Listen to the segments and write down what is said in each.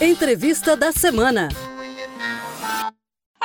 Entrevista da semana.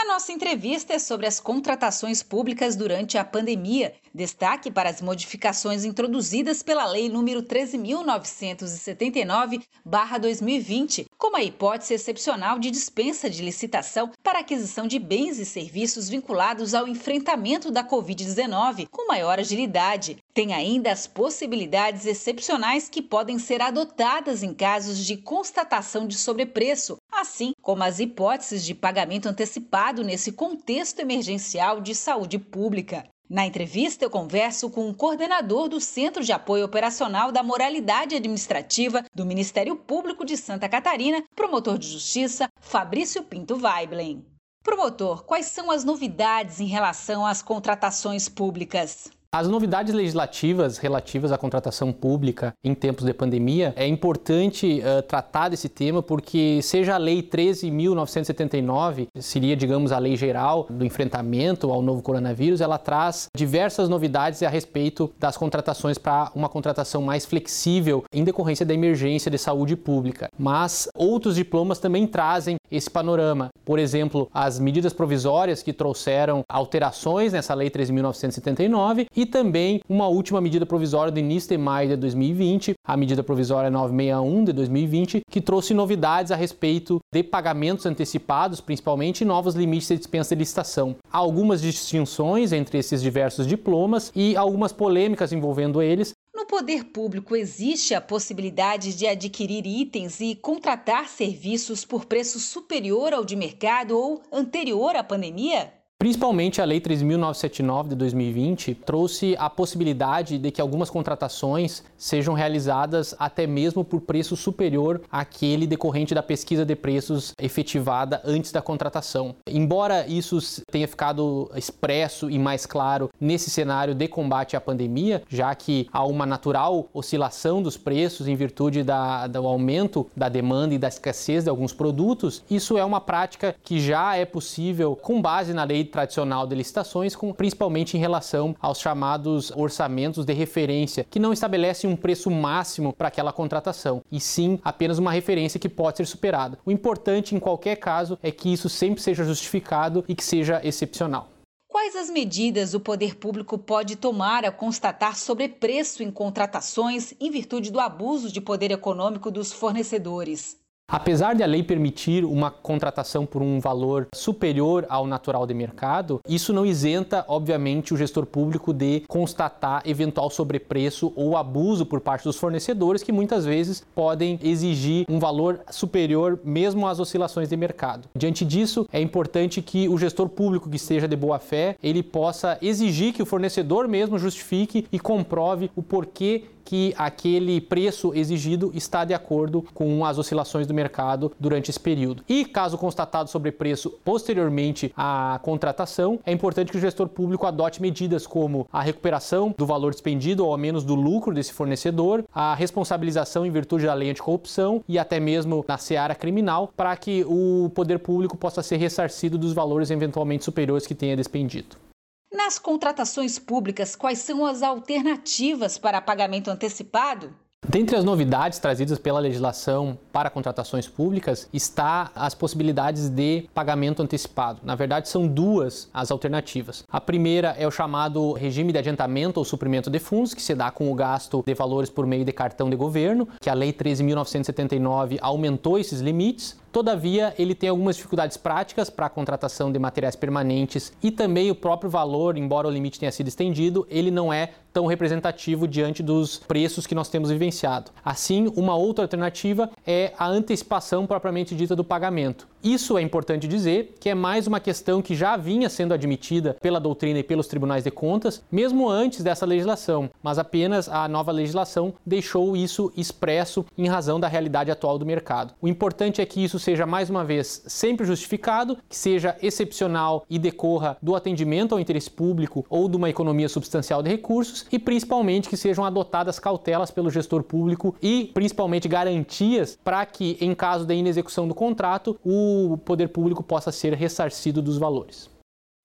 A nossa entrevista é sobre as contratações públicas durante a pandemia. Destaque para as modificações introduzidas pela Lei nº 13.979-2020, como a hipótese excepcional de dispensa de licitação para aquisição de bens e serviços vinculados ao enfrentamento da Covid-19 com maior agilidade. Tem ainda as possibilidades excepcionais que podem ser adotadas em casos de constatação de sobrepreço, assim como as hipóteses de pagamento antecipado nesse contexto emergencial de saúde pública. Na entrevista, eu converso com o coordenador do Centro de Apoio Operacional da Moralidade Administrativa do Ministério Público de Santa Catarina, promotor de justiça Fabrício Pinto Weiblen. Promotor, quais são as novidades em relação às contratações públicas? As novidades legislativas relativas à contratação pública em tempos de pandemia é importante uh, tratar desse tema porque seja a lei 13.979, seria digamos a lei geral do enfrentamento ao novo coronavírus, ela traz diversas novidades a respeito das contratações para uma contratação mais flexível em decorrência da emergência de saúde pública. Mas outros diplomas também trazem esse panorama. Por exemplo, as medidas provisórias que trouxeram alterações nessa lei 13.979 e também uma última medida provisória do início de maio de 2020, a medida provisória 961 de 2020, que trouxe novidades a respeito de pagamentos antecipados, principalmente e novos limites de dispensa de licitação. Há algumas distinções entre esses diversos diplomas e algumas polêmicas envolvendo eles, no poder público existe a possibilidade de adquirir itens e contratar serviços por preço superior ao de mercado ou anterior à pandemia? Principalmente a Lei 3.979 de 2020 trouxe a possibilidade de que algumas contratações sejam realizadas até mesmo por preço superior àquele decorrente da pesquisa de preços efetivada antes da contratação. Embora isso tenha ficado expresso e mais claro nesse cenário de combate à pandemia, já que há uma natural oscilação dos preços em virtude da, do aumento da demanda e da escassez de alguns produtos, isso é uma prática que já é possível com base na lei tradicional de licitações, com, principalmente em relação aos chamados orçamentos de referência, que não estabelecem um preço máximo para aquela contratação, e sim apenas uma referência que pode ser superada. O importante, em qualquer caso, é que isso sempre seja justificado e que seja excepcional. Quais as medidas o poder público pode tomar a constatar sobrepreço em contratações em virtude do abuso de poder econômico dos fornecedores? Apesar de a lei permitir uma contratação por um valor superior ao natural de mercado, isso não isenta, obviamente, o gestor público de constatar eventual sobrepreço ou abuso por parte dos fornecedores, que muitas vezes podem exigir um valor superior mesmo às oscilações de mercado. Diante disso, é importante que o gestor público que esteja de boa fé, ele possa exigir que o fornecedor mesmo justifique e comprove o porquê que aquele preço exigido está de acordo com as oscilações do mercado durante esse período. E caso constatado sobrepreço posteriormente à contratação, é importante que o gestor público adote medidas como a recuperação do valor despendido ou ao menos do lucro desse fornecedor, a responsabilização em virtude da lei anticorrupção e até mesmo na seara criminal, para que o poder público possa ser ressarcido dos valores eventualmente superiores que tenha despendido. Nas contratações públicas, quais são as alternativas para pagamento antecipado? Dentre as novidades trazidas pela legislação para contratações públicas está as possibilidades de pagamento antecipado. Na verdade, são duas as alternativas. A primeira é o chamado regime de adiantamento ou suprimento de fundos, que se dá com o gasto de valores por meio de cartão de governo, que a Lei 13.979 aumentou esses limites. Todavia, ele tem algumas dificuldades práticas para a contratação de materiais permanentes e também o próprio valor, embora o limite tenha sido estendido, ele não é tão representativo diante dos preços que nós temos vivenciado. Assim, uma outra alternativa é a antecipação propriamente dita do pagamento. Isso é importante dizer que é mais uma questão que já vinha sendo admitida pela doutrina e pelos tribunais de contas, mesmo antes dessa legislação, mas apenas a nova legislação deixou isso expresso em razão da realidade atual do mercado. O importante é que isso seja mais uma vez sempre justificado, que seja excepcional e decorra do atendimento ao interesse público ou de uma economia substancial de recursos e principalmente que sejam adotadas cautelas pelo gestor público e principalmente garantias para que em caso de inexecução do contrato o poder público possa ser ressarcido dos valores.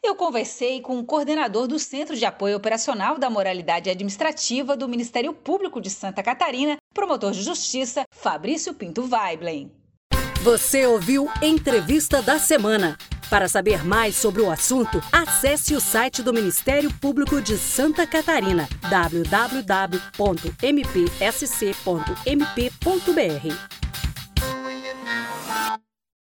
Eu conversei com o coordenador do Centro de Apoio Operacional da Moralidade Administrativa do Ministério Público de Santa Catarina, promotor de justiça, Fabrício Pinto Weiblen. Você ouviu Entrevista da Semana. Para saber mais sobre o assunto, acesse o site do Ministério Público de Santa Catarina, www.mpsc.mp.br.